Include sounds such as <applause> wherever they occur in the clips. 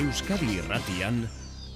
Euskadi Irratian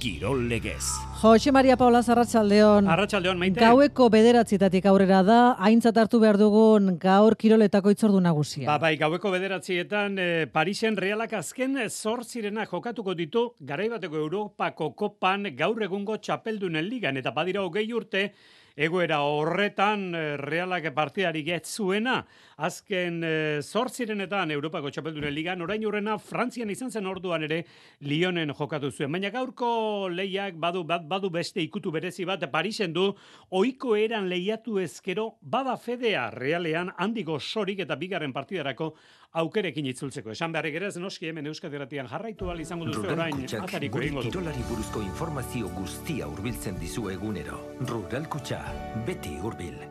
Kirol Legez. Jose Maria Paula Zarratxaldeon. Arratxaldeon, maite. Gaueko bederatzitatik aurrera da, aintzat hartu behar dugun gaur kiroletako itzordu nagusia. Ba, bai, gaueko bederatzietan eh, Parisen realak azken zortzirena jokatuko ditu garaibateko Europako kopan gaur egungo txapeldunen ligan eta badira hogei urte egoera horretan eh, realak partidari getzuena azken e, zortzirenetan Europako txapeldunen ligan orain urrena Frantzian izan zen orduan ere Lyonen jokatu zuen. Baina gaurko lehiak badu, bat, badu beste ikutu berezi bat Parisen du oiko eran lehiatu ezkero bada fedea realean handiko sorik eta bigarren partidarako aukerekin itzultzeko. Esan beharrik ere ez noski hemen Euskadiratian jarraitu al izango duzu orain atariko egingo du. Kirolari buruzko informazio guztia hurbiltzen dizu egunero. Rural Kutxa, beti hurbil.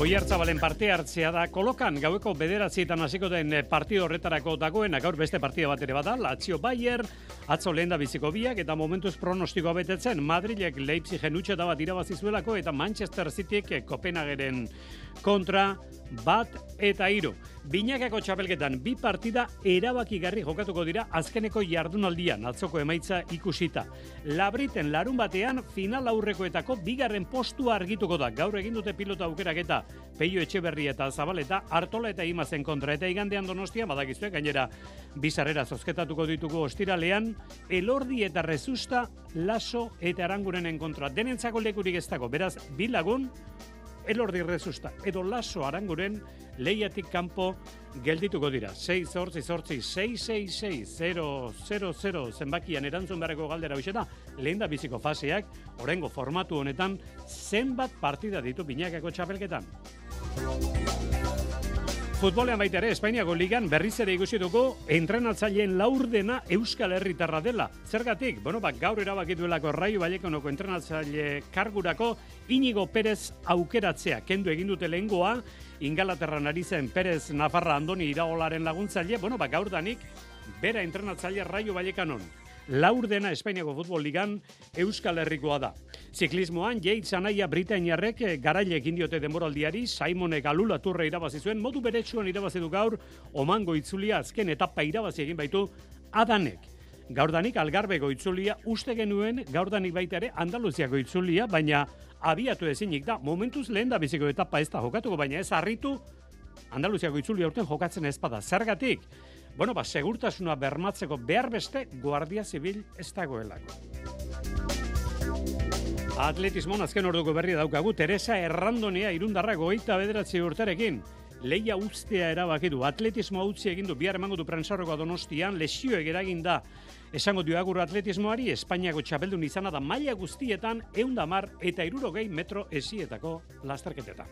Oi hartzabalen parte hartzea da kolokan gaueko bederatzietan hasiko den partido horretarako dagoen gaur beste partida bat ere bada, Lazio Bayer, atzo lehen da biziko biak eta momentuz pronostikoa betetzen Madrilek Leipzigen utxe da bat irabazizuelako eta Manchester Cityek Kopenhageren kontra bat eta hiru. Binakako txapelketan bi partida erabakigarri jokatuko dira azkeneko jardunaldian atzoko emaitza ikusita. Labriten larun batean final aurrekoetako bigarren postua argituko da. Gaur egin dute pilota aukerak eta Peio Etxeberri eta Zabaleta Artola eta Imazen kontra eta igandean Donostia badakizue gainera bizarrera zozketatuko ditugu ostiralean Elordi eta Rezusta Laso eta Arangurenen kontra denentzako lekurik ez dago. Beraz, bi lagun elordi rezusta, edo laso aranguren lehiatik kanpo geldituko dira. 6 zortzi zortzi 666 zenbakian erantzun beharreko galdera hoxe da, lehen da biziko faseak, orengo formatu honetan, zenbat partida ditu binakako txapelketan. Futbolean baita ere, Espainiako ligan berriz ere ikusi dugu entrenatzaileen laurdena Euskal Herritarra dela. Zergatik, bueno, bak, gaur erabaki duelako Raio Valleconoko entrenatzaile kargurako Inigo Perez aukeratzea. Kendu egin dute lehengoa, Ingalaterran ari zen Perez Nafarra Andoni iraolaren laguntzaile, bueno, bak, gaur danik, bera entrenatzaile Raio Vallecanon laurdena Espainiako futbol ligan Euskal Herrikoa da. Ziklismoan, Jade Zanaia Britainiarrek garaile egin diote denboraldiari, Simonek alula turre irabazi zuen, modu beretsuan irabazi du gaur, omango itzulia azken etapa irabazi egin baitu, adanek. Gaurdanik algarbego itzulia uste genuen gaurdanik baita ere Andaluziako itzulia, baina abiatu ezinik da. Momentuz lehen da biziko etapa ez da jokatuko, baina ez harritu Andaluziako itzulia urten jokatzen ezpada. Zergatik, bueno, ba, segurtasuna bermatzeko behar beste Guardia Zibil ez dagoelako. Atletismon azken orduko berri daukagu, Teresa Errandonea irundarra goita bederatzi urterekin. Leia ustea erabaki atletismo utzi egin du, bihar emango du prensarrokoa donostian, lesioek eragin da. Esango du agur atletismoari, Espainiako txapeldun izana da maila guztietan, eundamar eta irurogei metro esietako lasterketetan.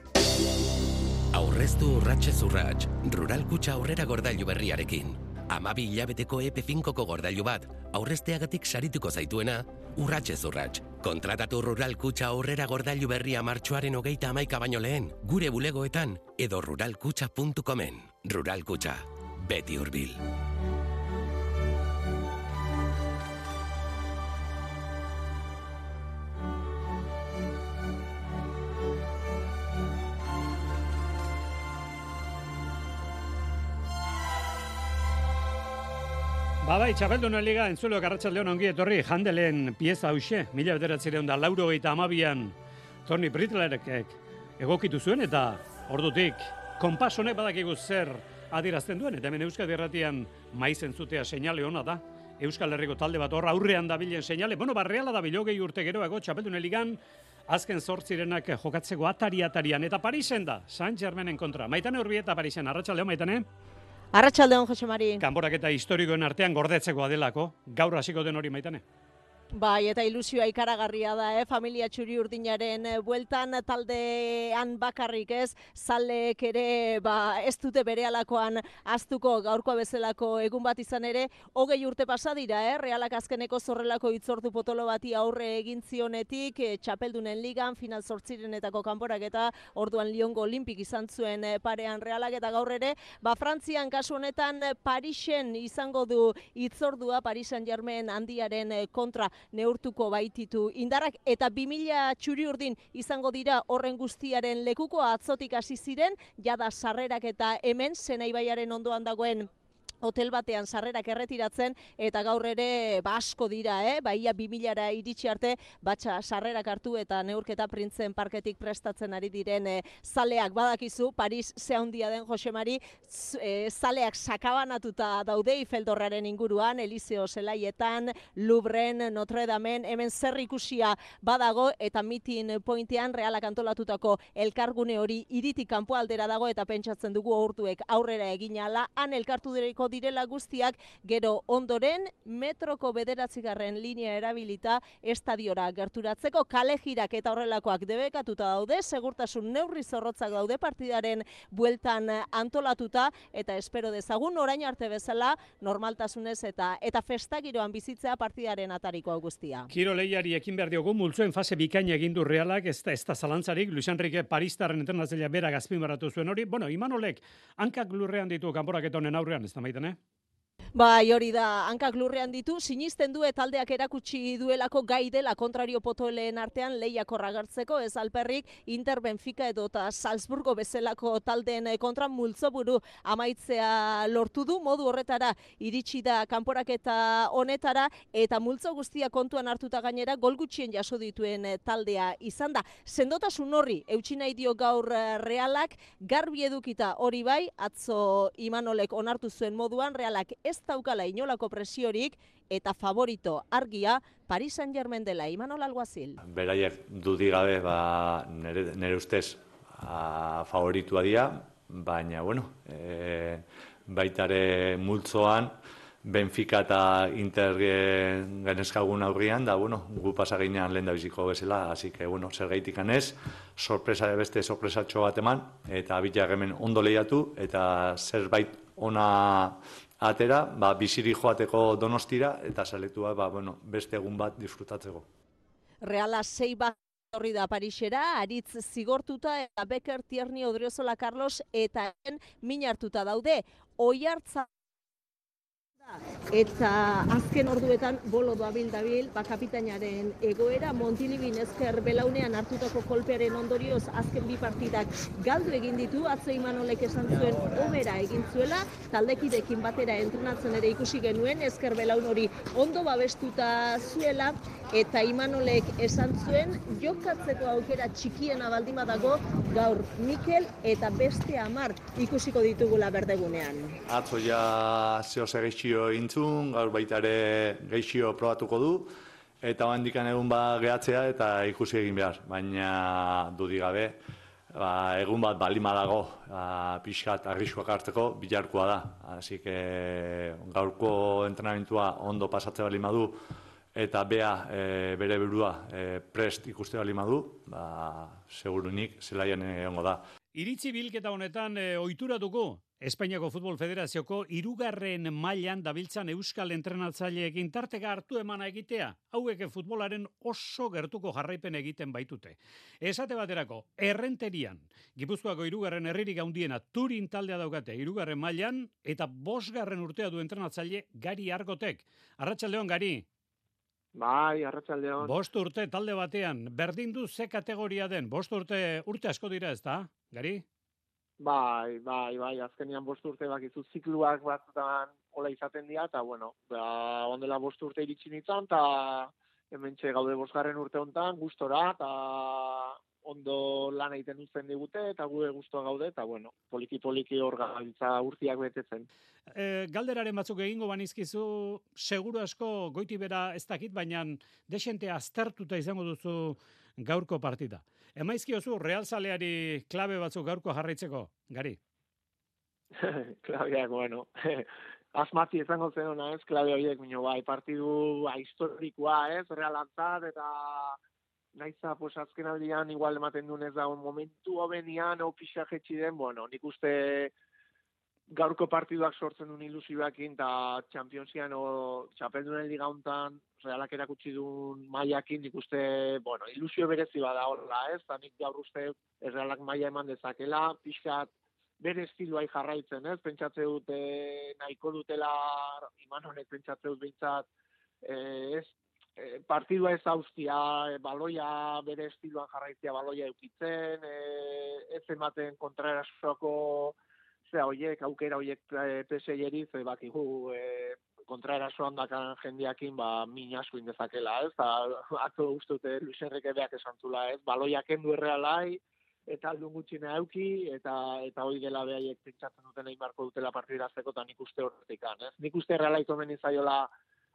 Aurreztu urratxe zurratx, rural kutxa aurrera gordailu berriarekin. Amabi hilabeteko EP5ko gordailu bat, aurrezteagatik sarituko zaituena, urratxe zurratx. Kontratatu rural kutxa aurrera gordailu berria martxoaren hogeita amaika baino lehen, gure bulegoetan edo ruralkutxa.comen. Rural kutxa, beti hurbil. Ba bai, txapelduna liga, entzulo garratxaldeon ongi etorri, jandelen pieza hause, mila bederatzireun da, lauro eta amabian, Tony Britlerek egokitu zuen, eta ordutik, konpas honek badakigu zer adirazten duen, eta hemen Euskadi Erratian maizen zutea seinale hona da, Euskal Herriko talde bat horra aurrean dabilen seinale, bueno, barreala da bilogei urte geroago, txapelduna ligan, azken zortzirenak jokatzeko atari-atarian, eta Parisen da, San Germainen kontra. Maitane horbi eta Parisen, arratsaldeon maitane? Arratxaldeon, Jose Mari. Kanborak eta historikoen artean gordetzekoa delako, gaur hasiko den hori maitane. Bai, eta ilusioa ikaragarria da, eh? familia txuri urdinaren eh, bueltan taldean bakarrik ez, zalek ere ba, ez dute bere alakoan aztuko gaurkoa bezalako egun bat izan ere, hogei urte pasa dira, eh? realak azkeneko zorrelako itzortu potolo bati aurre egin zionetik, eh, txapeldunen ligan, final sortzirenetako kanporak eta orduan Liongo Olimpik izan zuen eh, parean realak eta gaur ere, ba, Frantzian kasu honetan Parisen izango du itzordua, Parisan jarmen handiaren eh, kontra neurtuko baititu. Indarrak eta 2000 txuri urdin izango dira horren guztiaren lekuko atzotik hasi ziren jada sarrerak eta hemen Zenaibaiaren ondoan dagoen hotel batean sarrerak erretiratzen eta gaur ere ba asko dira, eh? Baia 2000ra iritsi arte batxa sarrerak hartu eta neurketa printzen parketik prestatzen ari diren e, zaleak badakizu Paris ze handia den Jose Mari e, zaleak sakabanatuta daude Ifeldorraren inguruan Eliseo Zelaietan Louvren Notre Damen hemen zer ikusia badago eta mitin pointean realak antolatutako elkargune hori iritik kanpo aldera dago eta pentsatzen dugu aurtuek aurrera eginala han elkartu direko direla guztiak gero ondoren metroko bederatzigarren linea erabilita estadiora gerturatzeko kalejirak eta horrelakoak debekatuta daude, segurtasun neurri zorrotzak daude partidaren bueltan antolatuta eta espero dezagun orain arte bezala normaltasunez eta eta festagiroan bizitzea partidaren atariko guztia. Kiro lehiari ekin behar diogu, multzuen fase bikaina egin du realak, ez da, ez da zalantzarik, Luis Enrique Paristarren entrenatzailea bera gazpin zuen hori, bueno, Imanolek, hankak lurrean ditu kanporak honen aurrean, ez da maiten, eh? Bai, hori da, hankak lurrean ditu, sinisten du taldeak erakutsi duelako gai dela kontrario potoleen artean lehiako ragartzeko, ez alperrik Inter Benfica edo eta Salzburgo bezalako taldeen kontra multzoburu amaitzea lortu du, modu horretara iritsi da kanporaketa honetara, eta multzo guztia kontuan hartuta gainera gol gutxien jaso dituen taldea izan da. Sendotasun horri, eutxi nahi dio gaur realak, garbi edukita hori bai, atzo Imanolek onartu zuen moduan, realak ez ez daukala inolako presiorik eta favorito argia Paris Saint-Germain dela Imanol Alguazil. Beraiek dudi gabe ba nere, nere ustez a, favoritua dira, baina bueno, e, baitare multzoan Benfica eta Inter genezkagun aurrian, da, bueno, gu pasaginean lehen da biziko bezala, así que, bueno, zer gaitik anez, sorpresa de beste sorpresatxo bat eman, eta bitak hemen ondo lehiatu, eta zerbait ona atera, ba, biziri joateko donostira, eta saletua, ba, bueno, beste egun bat disfrutatzeko. Reala sei bat horri da Parisera, aritz zigortuta, eta Becker, Tierni, Odriozola, Carlos, eta min hartuta daude. Oi hartza Eta azken orduetan bolo doabil dabil, ba kapitainaren egoera, Montilibin ezker belaunean hartutako kolpearen ondorioz azken bi partidak galdu egin ditu, atzo imanolek esan zuen obera egin zuela, taldekidekin batera entrenatzen ere ikusi genuen, ezker belaun hori ondo babestuta zuela, eta imanolek esan zuen, jokatzeko aukera txikiena baldima dago, gaur Mikel eta beste amar ikusiko ditugula berdegunean. Atzo ja zeo geixio intzun, gaur baita ere geixio probatuko du, eta handikan egun ba gehatzea eta ikusi egin behar, baina dudik gabe, ba, egun bat balima dago ba, pixkat arriskoak hartzeko bilarkoa da. Asi que gaurko entrenamentua ondo pasatzea balima du, eta bea e, bere burua e, prest ikuste balima du, ba, segurunik zelaian egongo da. Iritzi bilketa honetan e, ohituratuko Espainiako Futbol Federazioko irugarren mailan dabiltzan euskal entrenatzaileekin tarteka hartu emana egitea, hauek futbolaren oso gertuko jarraipen egiten baitute. Esate baterako, errenterian, Gipuzkoako irugarren herririk handiena turin taldea daukate irugarren mailan eta bosgarren urtea du entrenatzaile gari argotek. Arratxaldeon gari, Bai, arratsaldeon. Bost urte talde batean, berdin du ze kategoria den, bost urte urte asko dira ez da, gari? Bai, bai, bai, azkenian bost urte bakizu zikluak batzutan hola izaten dira, eta bueno, ba, ondela bost urte iritsi nintzen, eta hemen gaude bosgarren urte hontan, gustora, eta ondo lan egiten uzten digute, eta gure guztua gaude, eta bueno, poliki-poliki hor gaitza urtiak betetzen. E, galderaren batzuk egingo banizkizu, seguru asko goiti bera ez dakit, baina desente aztertuta izango duzu gaurko partida. Emaizkiozu, Real Zaleari klabe batzuk gaurko jarraitzeko, gari? <laughs> Klabeak, bueno, <laughs> asmati izango zen hona ez, klabe horiek, minio bai, partidu historikoa ez, realantzat, eta naiza pues azken aldian igual ematen duen ez da momentu hobenian o pixa den, bueno, nik uste gaurko partiduak sortzen duen ilusioakin eta Championsian o Txapeldunen liga hontan realak erakutsi duen maiakin nik uste, bueno, ilusio berezi bada horla, ez? Da nik gaur uste realak maia eman dezakela, pixkat bere estiloa jarraitzen, ez? Pentsatze dute nahiko dutela iman honek pentsatze dut bintzat, eh, ez partidua ez haustia, e, baloia bere estiloan jarraitzia baloia eukitzen, e, ez ematen kontraerasoko zera hoiek, aukera hoiek e, peseieri, ze bakigu e, kontraerasoan dakan jendiakin, ba, min asko indezakela, ez? Da, atzo guztute Luis Enrique beak esan zula, ez? Baloia kendu errealai, eta aldun gutxina euki, eta eta hoi dela behaiek pentsatzen duten egin barko dutela partidirazteko, eta nik uste horretik ez? Nik uste errealaiko menizaiola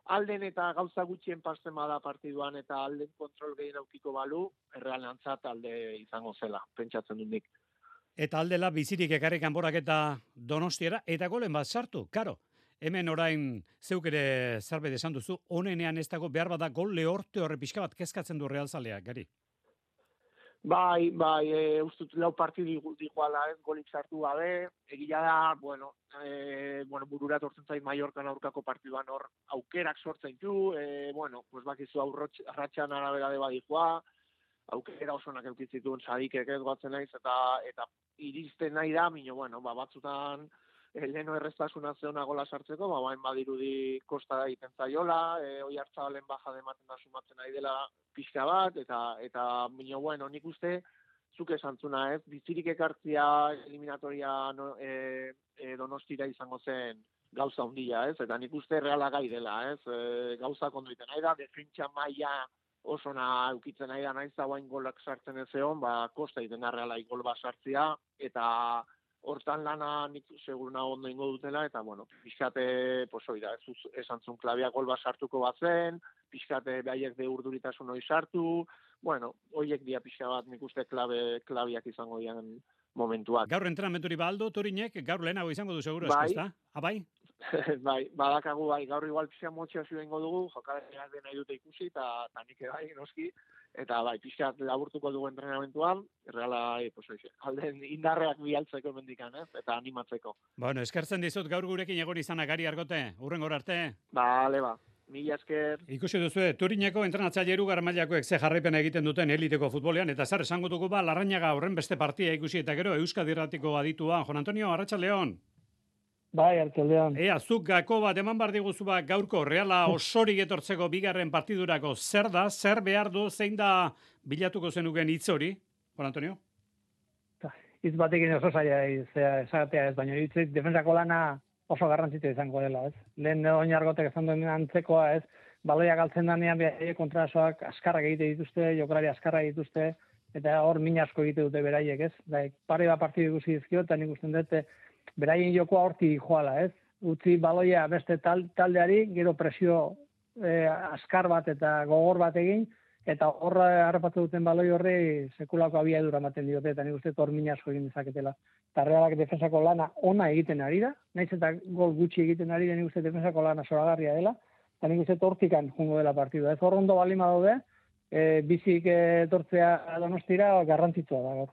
alden eta gauza gutxien pasten bada partiduan, eta alden kontrol gehien aukiko balu, errealean alde izango zela, pentsatzen dut nik. Eta aldela bizirik ekarri kanborak eta donostiera, eta golen bat sartu, karo. Hemen orain zeuk ere zerbait esan duzu, honenean ez dago behar bada gol lehorte horre pixka bat kezkatzen du realzaleak, gari? Bai, bai, e, ustut lau partidu diguala ez, golik sartu gabe, egia da, bueno, e, bueno, burura tortzen zain Mallorcan aurkako partiduan hor aukerak sortzen du, e, bueno, pues bakizu arratxan arabera de badikoa, aukera oso nak eukitzituen sadikek ez guatzen naiz, eta, eta iristen nahi da, minio, bueno, ba, batzutan, leno erreztasuna zeona gola sartzeko, ba, bain badirudi kosta da iten zaiola, e, oi hartzabalen baja dematen da sumatzen nahi dela pixka bat, eta, eta minio, bueno, nik uste, zuk esantzuna, ez, bizirik ekartzia eliminatoria no, e, e, donostira izango zen gauza handia, ez, eta nik uste reala gai dela, ez, e, gauza konduiten nahi da, defentsa maia oso na eukitzen nahi da, nahi zagoain golak sartzen ez egon, ba, kosta iten da reala igol bat sartzia, eta hortan lana nik seguruna ondo ingo dutela, eta, bueno, pixkate, pues, oida, ez, esan zun klabia golba sartuko batzen, pixkate behaiek de urduritasun hori sartu, bueno, horiek dia pixka bat nik uste klabe, klabiak izango dian momentuak. Gaur entrenamentu ba aldo, Torinek, gaur lehenago izango du seguro, bai. ezta? Abai? <laughs> Bai, badakagu bai, gaur igual pixka motxea zuen dugu, jokalariak dena nahi ikusi, eta nik bai, noski, eta bai, pixkat laburtuko dugu entrenamentuan, erreala, e, pues, oixe, alden indarreak bialtzeko mendikan, ez? eta animatzeko. Bueno, eskertzen dizut gaur gurekin egon izanak gari argote, urren arte. Bale, ba. Mila esker. Ikusi duzu, Turineko entrenatzaileru garmailakoek ze jarraipen egiten duten eliteko futbolean, eta zer esango dugu ba, larrainaga horren beste partia ikusi, eta gero Euskadirratiko aditua. Jon Antonio, Arratxa León. Bai, arteldean. Ea, zuk gako bat eman bar diguzu bat gaurko reala osorik etortzeko bigarren partidurako zer da, zer behar du, zein da bilatuko zenuken hitz hori, Juan Antonio? Hitz batekin oso zaila esatea ez, baina hitz defensako lana oso garrantzitu izango dela, ez? Lehen oinargotek esan duen antzekoa, ez? Baloia galtzen danean behar kontrasoak askarrak egite dituzte, jokalari askarrak dituzte, eta hor min asko egite dute beraiek, ez? Da, pare bat partidu ikusi dizkio, eta nik usten dute, beraien jokoa horti joala, ez? Utzi baloia beste taldeari, gero presio e, askar bat eta gogor bat egin, eta horra harrapatu duten baloi horri sekulako abia edura ematen diote, eta nik uste tormina asko egin dezaketela. Eta realak defensako lana ona egiten ari da, naiz eta gol gutxi egiten ari da, nik uste defensako lana soragarria dela, eta nik uste tortikan jungo dela partidua. Ez horrondo balima daude, e, bizik e, tortzea donostira garrantzitsua da gaur.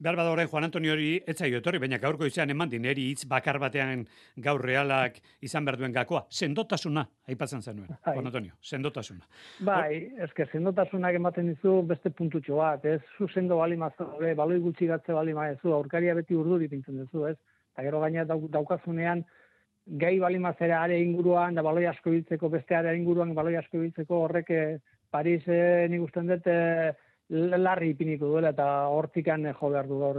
Behar bada Juan Antonio hori etzaio etorri, baina gaurko izan eman dineri hitz bakar batean gaur realak izan behar duen gakoa. Sendotasuna, aipatzen zenuen, bai. Juan Antonio, sendotasuna. Bai, ezke, sendotasunak ematen dizu beste puntutxo bat, ez? Zu sendo bali mazu, baloi gutxi gatze bali maezu, aurkaria beti urdu dipintzen duzu, ez? Eta gero gaina daukazunean, gai bali mazera are inguruan, da baloi asko biltzeko, beste are inguruan baloi asko biltzeko, horrek eh, Paris eh, nik usten dut, eh, larri ipiniko duela eta hortikan jo behar du gaur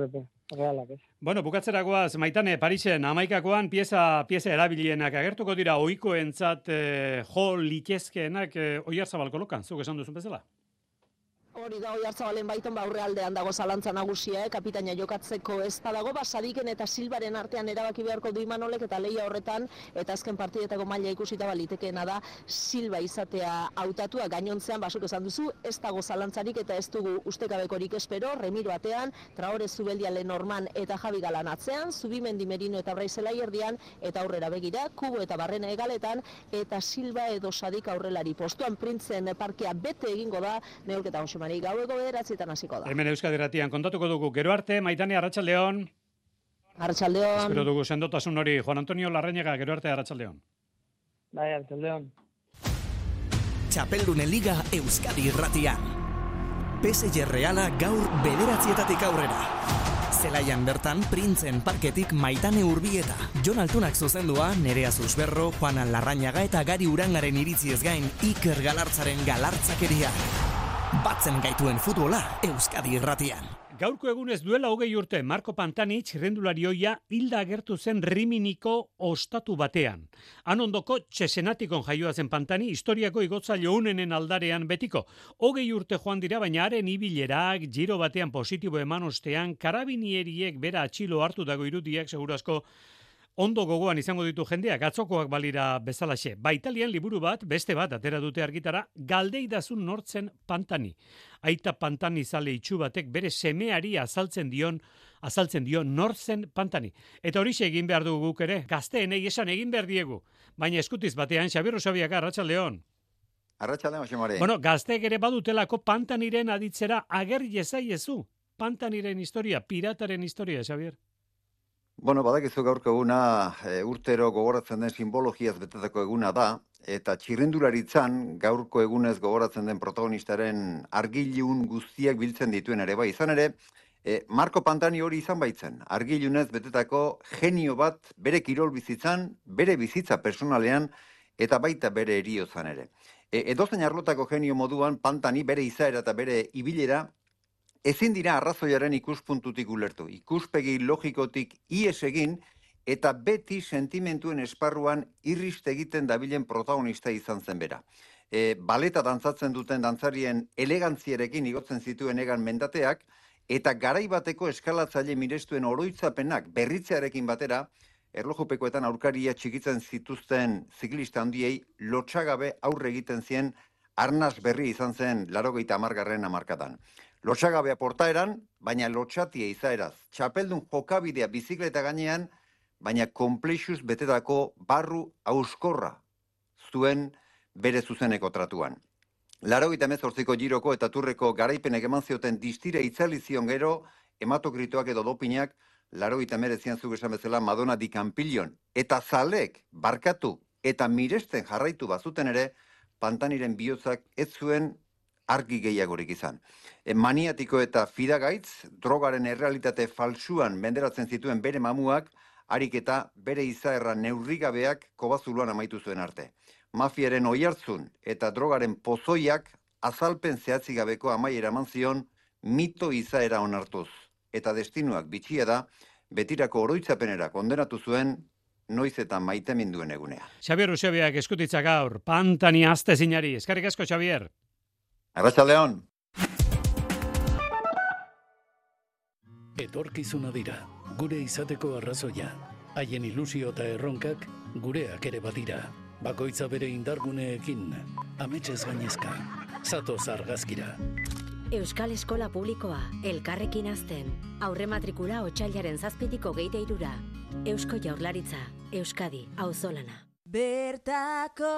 realak, ez? Bueno, bukatzeragoaz, maitane, Parisen, amaikakoan pieza, pieza erabilienak agertuko dira oikoentzat eh, jo litezkeenak eh, oiar zabalko lokan, zuk esan duzun bezala? Hori da, hori hartzabalen baiton, ba, aldean dago zalantza nagusia, eh? kapitaina jokatzeko ez da dago, ba, sadiken eta silbaren artean erabaki beharko du imanolek eta leia horretan, eta azken partidetako maila ikusita balitekeena da, silba izatea hautatua gainontzean, basuk esan duzu, ez dago zalantzarik eta ez dugu ustekabekorik espero, remiro batean, traore zubeldiale norman eta jabi galan atzean, zubimendi merino eta braizela erdian, eta aurrera begira, kubo eta barrena egaletan, eta silba edo sadik aurrelari postuan printzen parkea bete egingo da, neurketa onxo Mari, gaueko bederatzietan hasiko da. Hemen Euskadi Ratian, kontatuko dugu, gero arte, Maitani Arratxaldeon. Arratxaldeon. Espero dugu sendotasun hori, Juan Antonio Larrañaga, gero arte Arratxaldeon. Bai, Arratxaldeon. Txapeldunen Liga Euskadi Ratian. PSG Reala gaur bederatzietatik aurrera. Zelaian bertan, printzen parketik maitane urbieta. Jon Altunak zuzendua, Nerea Zuzberro, Juana Larrañaga eta Gari Urangaren iritziez gain, Iker Galartzaren galartzakeria. Batzen gaituen futbola, Euskadi irratian. Gaurko egunez duela hogei urte, Marco Pantani txirrendularioia hilda agertu zen riminiko ostatu batean. Han ondoko txesenatikon jaioa zen Pantani, historiako igotza jounenen aldarean betiko. Hogei urte joan dira, baina haren ibilerak, giro batean positibo eman ostean, karabinieriek bera atxilo hartu dago irudiak, segurazko, ondo gogoan izango ditu jendeak atzokoak balira bezalaxe. Ba Italian liburu bat, beste bat atera dute argitara, galdeidazun nortzen pantani. Aita pantani zale itxu batek bere semeari azaltzen dion azaltzen dio nortzen pantani. Eta hori egin behar dugu guk ere, gazteen esan egin behar diegu. Baina eskutiz batean, Xabier Rosabiak, Arratxa Leon. Arratxa Leon, Bueno, gazteek ere badutelako pantaniren aditzera ager jezaiezu. Pantaniren historia, pirataren historia, Xabier. Bueno, badakizu gaurko eguna e, urtero gogoratzen den simbologiaz betetako eguna da, eta txirrendularitzan gaurko egunez gogoratzen den protagonistaren argilun guztiak biltzen dituen ere bai. Izan ere, e, Marco Pantani hori izan baitzen, argilunez betetako genio bat bere kirol bizitzan, bere bizitza personalean, eta baita bere eriozan ere. E, edozen arlotako genio moduan, Pantani bere izaera eta bere ibilera ezin dira arrazoiaren ikuspuntutik ulertu. Ikuspegi logikotik ies egin eta beti sentimentuen esparruan irriste egiten dabilen protagonista izan zen bera. E, baleta dantzatzen duten dantzarien elegantzierekin igotzen zituen egan mendateak, eta garai bateko eskalatzaile mirestuen oroitzapenak berritzearekin batera, erlojupekoetan aurkaria txikitzen zituzten ziklista handiei lotxagabe aurre egiten zien arnaz berri izan zen larogeita amargarren amarkadan. Lotxagabea portaeran, baina lotxatia izaeraz. Txapeldun jokabidea bizikleta gainean, baina komplexuz betetako barru auskorra zuen bere zuzeneko tratuan. Laro gita mezortziko giroko eta turreko garaipenek eman zioten distire itzalizion gero, ematokritoak edo dopinak, laro gita merezian zuk esan bezala Madonna di Campillon. Eta zalek, barkatu eta miresten jarraitu bazuten ere, pantaniren bihotzak ez zuen argi gehiagorik izan. E, maniatiko eta fidagaitz, drogaren errealitate falsuan menderatzen zituen bere mamuak, harik eta bere izaerra neurrigabeak kobazuluan amaitu zuen arte. Mafiaren oihartzun eta drogaren pozoiak azalpen zehatzi gabeko amaiera manzion mito izaera onartuz. Eta destinuak bitxia da, betirako oroitzapenera kondenatu zuen noiz eta maite minduen egunea. Xabier Usebiak eskutitza gaur, pantani azte zinari. Eskarrik asko, Xabier. Arratxa León. Etorkizuna dira, gure izateko arrazoia. Haien ilusio eta erronkak gureak ere badira. Bakoitza bere indarguneekin, ametxez gainezka. Zato zargazkira. Euskal Eskola Publikoa, elkarrekin azten. Aurre matrikula otxailaren zazpitiko geite irura. Eusko Jaurlaritza, Euskadi, auzolana. Bertako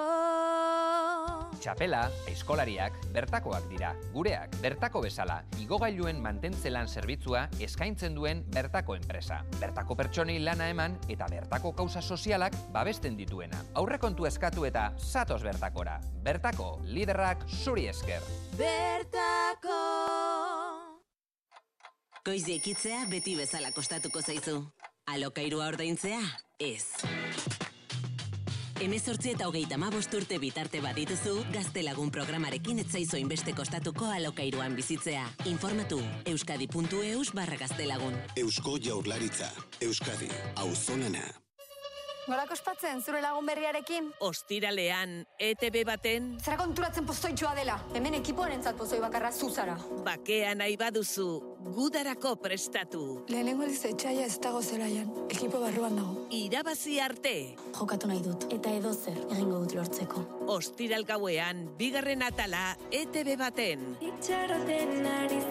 Txapela, eskolariak, bertakoak dira. Gureak, bertako bezala, igogailuen mantentzelan zerbitzua eskaintzen duen bertako enpresa. Bertako pertsonei lana eman eta bertako kauza sozialak babesten dituena. Aurrekontu eskatu eta satos bertakora. Bertako, liderrak zuri esker. Bertako Goizi ekitzea beti bezala kostatuko zaizu. Alokairua ordaintzea? Ez. Hemezortzi eta hogeita urte bitarte badituzu, gaztelagun programarekin etzaizo inbeste kostatuko alokairuan bizitzea. Informatu, euskadi.eus barra gaztelagun. Eusko jaurlaritza, Euskadi, auzolana. Nola kospatzen, zure lagun berriarekin? Ostiralean, ETB baten... Zara konturatzen postoitxoa dela, hemen ekipoan entzat pozoi bakarra zuzara. Bakea nahi baduzu, gudarako prestatu. Lehenengo diz etxaia ez dago zelaian, ekipo barruan dago. Irabazi arte. Jokatu nahi dut, eta edo zer egingo dut lortzeko. Ostiral gauean, bigarren atala, ETB baten. Itxaroten ari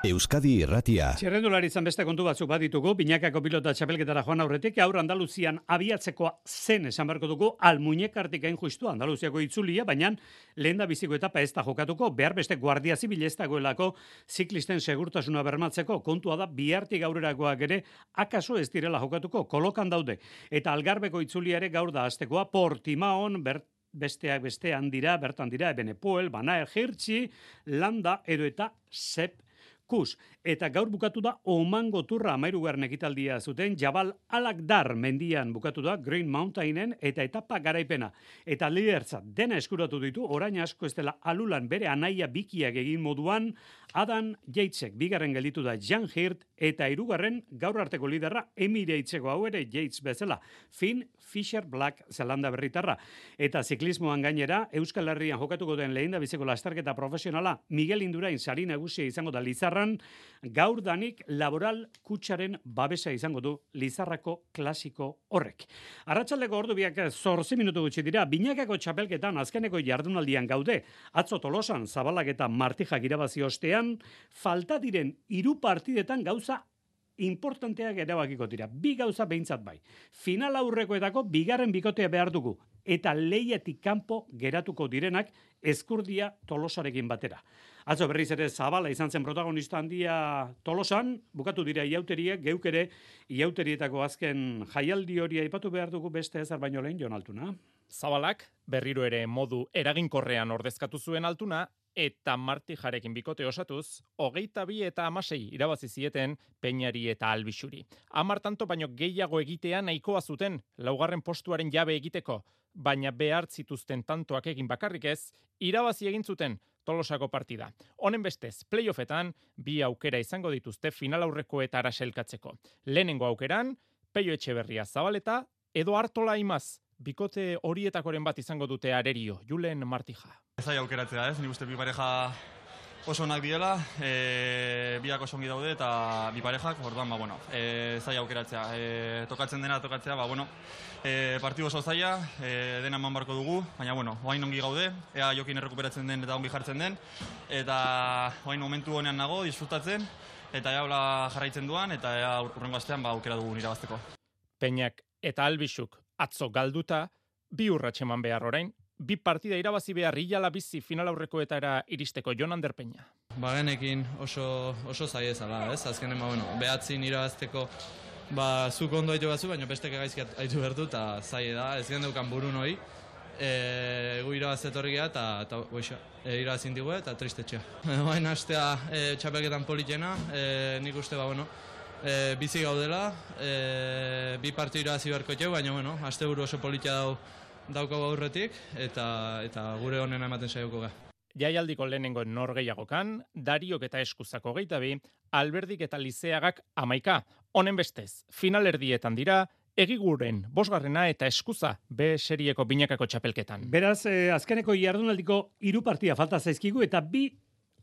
Euskadi Irratia. Txerrendularitzan beste kontu batzuk baditugu, binakako pilota txapelketara joan aurretik, aur Andaluzian abiatzekoa zen esan beharko dugu, almuñekartik hain justu Andaluziako itzulia, baina lehen da biziko etapa ez da jokatuko, behar beste guardia zibil ez dagoelako ziklisten segurtasuna bermatzeko, kontua da bihartik aurrerakoak ere, akaso ez direla jokatuko, kolokan daude. Eta algarbeko itzuliare gaur da aztekoa, portimaon, bert besteak bestean dira, bertan dira, Benepoel, Banaer, Hirtzi, Landa, edo eta Sepp Kus. Eta gaur bukatu da Omango Turra amairugarren ekitaldia zuten Jabal Alakdar mendian bukatu da Green Mountainen eta etapa garaipena. Eta lidertza dena eskuratu ditu, orain asko ez dela alulan bere anaia bikiak egin moduan, Adan Yatesek bigarren gelditu da Jan Hirt eta hirugarren gaur arteko liderra Emireitzeko hau ere Yates bezala. Finn Fisher Black Zelanda berritarra. Eta ziklismoan gainera, Euskal Herrian jokatuko den lehen da biziko lastarketa profesionala Miguel Indurain sari nagusia izango da Lizarran, gaur danik laboral kutsaren babesa izango du Lizarrako klasiko horrek. Arratxaldeko ordu biak zorzi minutu gutxi dira, binakako txapelketan azkeneko jardunaldian gaude, atzo tolosan zabalak eta martijak irabazi ostean, falta diren hiru partidetan gauza importanteak erabakiko dira. Bi gauza behintzat bai. Final aurrekoetako bigarren bikotea behar dugu eta leietik kanpo geratuko direnak ezkurdia tolosarekin batera. Atzo berriz ere zabala izan zen protagonista handia tolosan, bukatu dira iauteriek, geuk ere iauterietako azken jaialdi hori aipatu behar dugu beste ezer baino lehen jon altuna. Zabalak berriro ere modu eraginkorrean ordezkatu zuen altuna eta marti jarekin bikote osatuz, hogeita bi eta amasei irabazi zieten peinari eta albixuri. Amar tanto baino gehiago egitea nahikoa zuten laugarren postuaren jabe egiteko, baina behar zituzten tantoak egin bakarrik ez, irabazi egin zuten tolosako partida. Honen bestez, playoffetan, bi aukera izango dituzte final aurreko eta araselkatzeko. Lehenengo aukeran, peio etxeberria zabaleta, edo hartola imaz, bikote horietakoren bat izango dute arerio, Julen Martija. Zai aukeratzea, ez? Ni uste bi pareja oso onak diela, e, biak oso ongi daude eta bi parejak, orduan, ba, bueno, e, zai aukeratzea. E, tokatzen dena tokatzea, ba, bueno, e, partidu oso zaila, e, dena eman barko dugu, baina, bueno, oain ongi gaude, ea jokin errekuperatzen den eta ongi jartzen den, eta oain momentu honean nago, disfrutatzen, eta ea jarraitzen duan, eta ea urrengo astean ba, aukera dugu irabazteko. Peñak eta Albixuk atzo galduta, bi urratxeman behar orain, bi partida irabazi behar hilala bizi final aurrekoetara iristeko Jon Ander Peña. Ba genekin oso, oso zai ezala, ez? Azkenen, ba, bueno, behatzin irabazteko ba, zuk ondo haitu batzu, baina beste gaizki haitu bertu, eta zai da, ez gen dukan buru noi, e, gu irabazet horri geha, eta, e, irabazin digu eta tristetxea. <laughs> Bain astea e, txapelketan politena, e, nik uste, ba, bueno, e, bizi gaudela, e, bi partu irabazi beharko txeu, baina, bueno, aste buru oso politia dau, daukagu aurretik eta eta gure honena ematen saioko ga. Jaialdiko lehenengo norgeiagokan, Dariok eta Eskuzako geita bi, Alberdik eta Lizeagak amaika. Honen bestez, finalerdietan dira, egiguren, bosgarrena eta eskuza B serieko binakako txapelketan. Beraz, eh, azkeneko jardunaldiko hiru partia falta zaizkigu eta bi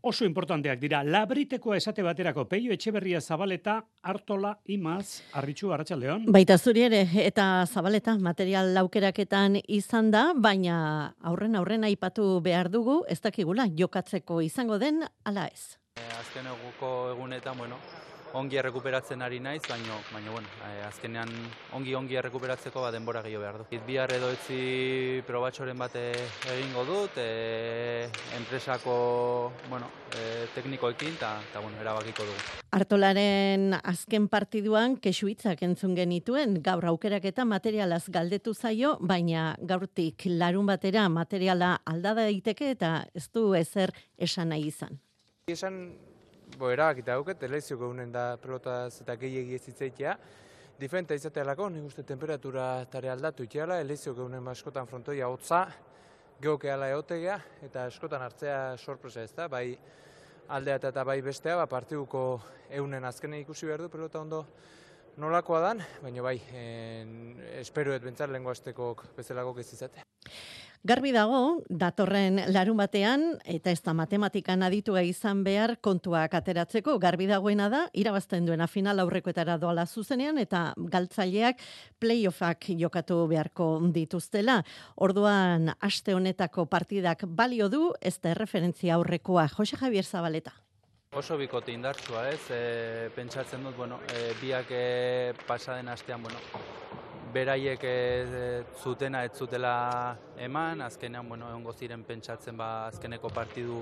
oso importanteak dira. Labritekoa esate baterako peio etxeberria zabaleta hartola imaz arritxu arratsaldeon. Baita zuri ere eta zabaleta material laukeraketan izan da, baina aurren aurren aipatu behar dugu ez dakigula jokatzeko izango den ala ez. Azken eguko egunetan, bueno, ongi errekuperatzen ari naiz, baino, baino bueno, eh, azkenean ongi ongi errekuperatzeko ba denbora gehiago behar du. Bihar edo etzi probatxoren bate egingo dut, e, enpresako, bueno, e, teknikoekin eta ta bueno, erabakiko dugu. Artolaren azken partiduan kesuitzak entzun genituen gaur aukerak eta materialaz galdetu zaio, baina gaurtik larun batera materiala aldada daiteke eta ez du ezer esan nahi izan. Esan bo, erabakita hauket, eleizio gaunen da pelotaz eta gehiagi ez itzaitea. Diferenta izatea lako, nik uste temperatura tare aldatu iteala, eleizio gaunen baskotan frontoia hotza, geoke ala eotegea, eta eskotan hartzea sorpresa ez da, bai aldea eta bai bestea, ba, partiduko eunen azkene ikusi behar du pelota ondo nolakoa dan, baina bai, en, esperuet bentsar lehen bezalako ez izatea. Garbi dago, datorren larun batean, eta ez da matematikan aditua izan behar kontuak ateratzeko, garbi dagoena da, irabazten duena final aurrekoetara doala zuzenean, eta galtzaileak playoffak jokatu beharko dituztela. Orduan, aste honetako partidak balio du, ez da referentzia aurrekoa. Jose Javier Zabaleta. Oso bikote indartsua, ez? E, pentsatzen dut, bueno, e, biak e, pasaden astean, bueno, beraiek ez zutena ez zutela eman, azkenean, bueno, egongo ziren pentsatzen ba azkeneko partidu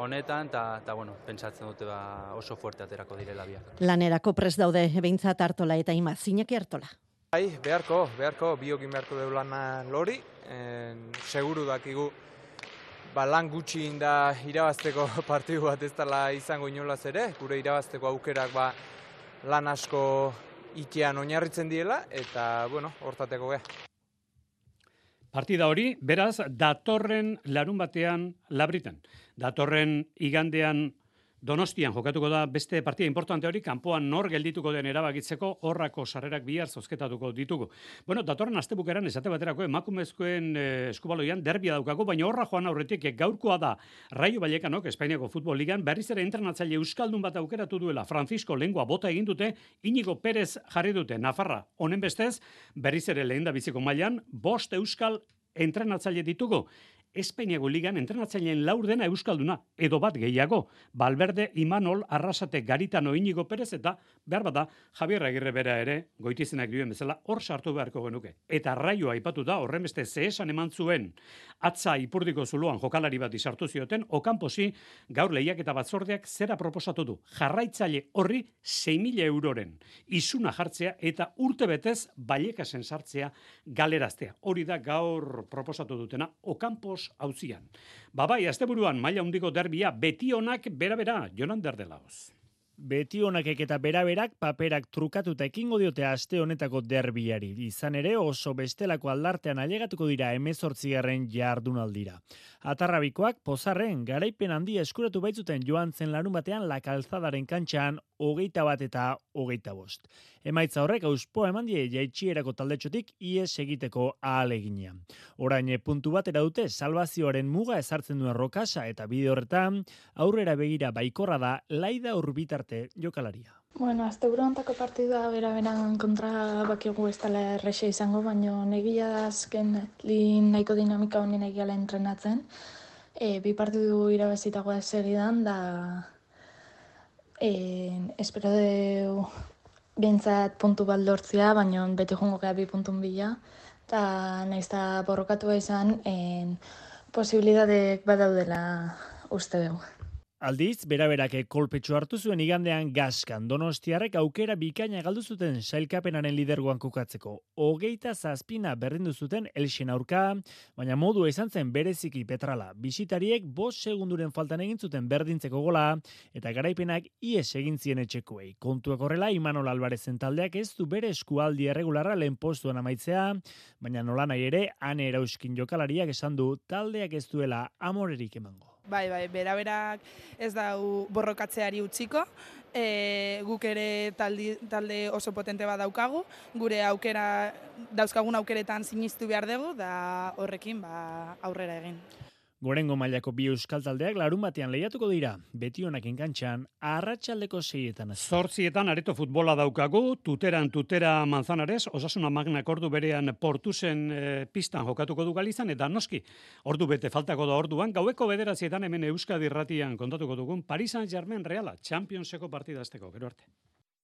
honetan, eta, ta, bueno, pentsatzen dute ba oso fuerte aterako direla biak. Lanerako pres daude behintzat hartola eta ima, zineki hartola. Bai, beharko, beharko, biokin beharko deu lan lori, en, seguru dakigu ba, lan gutxi inda irabazteko <laughs> partidu bat ez dela izango inolaz ere, gure irabazteko aukerak ba, lan asko itean oinarritzen diela, eta, bueno, hortateko geha. Partida hori, beraz, datorren larun batean labriten. Datorren igandean Donostian jokatuko da beste partida importante hori, kanpoan nor geldituko den erabakitzeko horrako sarrerak bihar zozketatuko ditugu. Bueno, datorren astebukeran esate baterako emakumezkoen e, eskubaloian derbia daukago, baina horra joan aurretik gaurkoa da Raio Vallekanok Espainiako Futbol Ligan berriz ere entrenatzaile euskaldun bat aukeratu duela Francisco Lengua bota egin dute, Inigo Perez jarri dute Nafarra. Honen bestez, berriz ere lehen da biziko mailan, bost euskal entrenatzaile ditugu. Espainiako ligan entrenatzaileen laurdena euskalduna edo bat gehiago. Balberde, Imanol, Arrasate, Garitano, Inigo Perez eta behar bada Javier Agirre bera ere goitizenak duen bezala hor sartu beharko genuke. Eta raioa aipatu da horren beste zehesan eman zuen atza ipurdiko zuluan jokalari bat isartu zioten okanposi gaur lehiak eta batzordeak zera proposatu du. Jarraitzaile horri 6.000 euroren izuna jartzea eta urte betez balekasen sartzea galeraztea. Hori da gaur proposatu dutena okampos hauzian. Babai, asteburuan maila hundiko derbia beti onak bera-bera, Jonan Derdelaoz. Beti honakek eta beraberak paperak trukatuta ekingo diote aste honetako derbiari. Izan ere oso bestelako aldartean ailegatuko dira emezortzigarren jardunaldira. Atarrabikoak pozarren garaipen handia eskuratu baitzuten joan zen larun batean la kalzadaren kantxan hogeita bat eta hogeita bost. Emaitza horrek auspoa eman die jaitxierako taldetxotik ies egiteko ahalegina. Orain puntu batera dute salvazioaren muga ezartzen duen rokasa eta bide horretan aurrera begira baikorra da laida urbitarte jokalaria. Bueno, azte burontako partidua bera beran kontra bakigu ez dela errexe izango, baina negia da azken nahiko dinamika honien egiala entrenatzen. E, bi partidu irabezitagoa segidan, da e, espero de bintzat puntu baldortzia, baina beti jongo gara bi puntun bila. Eta nahiz borrokatua izan, en, posibilidadek badaudela uste dugu. Aldiz, beraberak kolpetxo hartu zuen igandean gaskan donostiarrek aukera bikaina galdu zuten sailkapenaren lidergoan kukatzeko. Hogeita zazpina berrindu zuten elxen aurka, baina modu izan zen bereziki petrala. Bisitariek bos segunduren faltan egin zuten berdintzeko gola, eta garaipenak ies egin zien etxekoei. Kontuak horrela, Imanol Albarezen taldeak ez du bere eskualdi erregularra lehen postuan amaitzea, baina nola nahi ere, ane erauskin jokalariak esan du taldeak ez duela amorerik emango. Bai, bai, beraberak ez da borrokatzeari utziko, e, guk ere taldi, talde oso potente bat daukagu, gure aukera, dauzkagun aukeretan sinistu behar dugu, da horrekin ba, aurrera egin. Gorengo mailako bi euskal taldeak larun batean lehiatuko dira, beti honak inkantxan, arratsaldeko seietan. Zortzietan areto futbola daukagu, tuteran tutera manzanares, osasuna magna kordu berean portuzen e, pistan jokatuko du galizan, eta noski, ordu bete faltako da orduan, gaueko bederazietan hemen Euskadi ratian kontatuko dugun, Paris Saint-Germain reala, Championseko partidazteko, gero arte.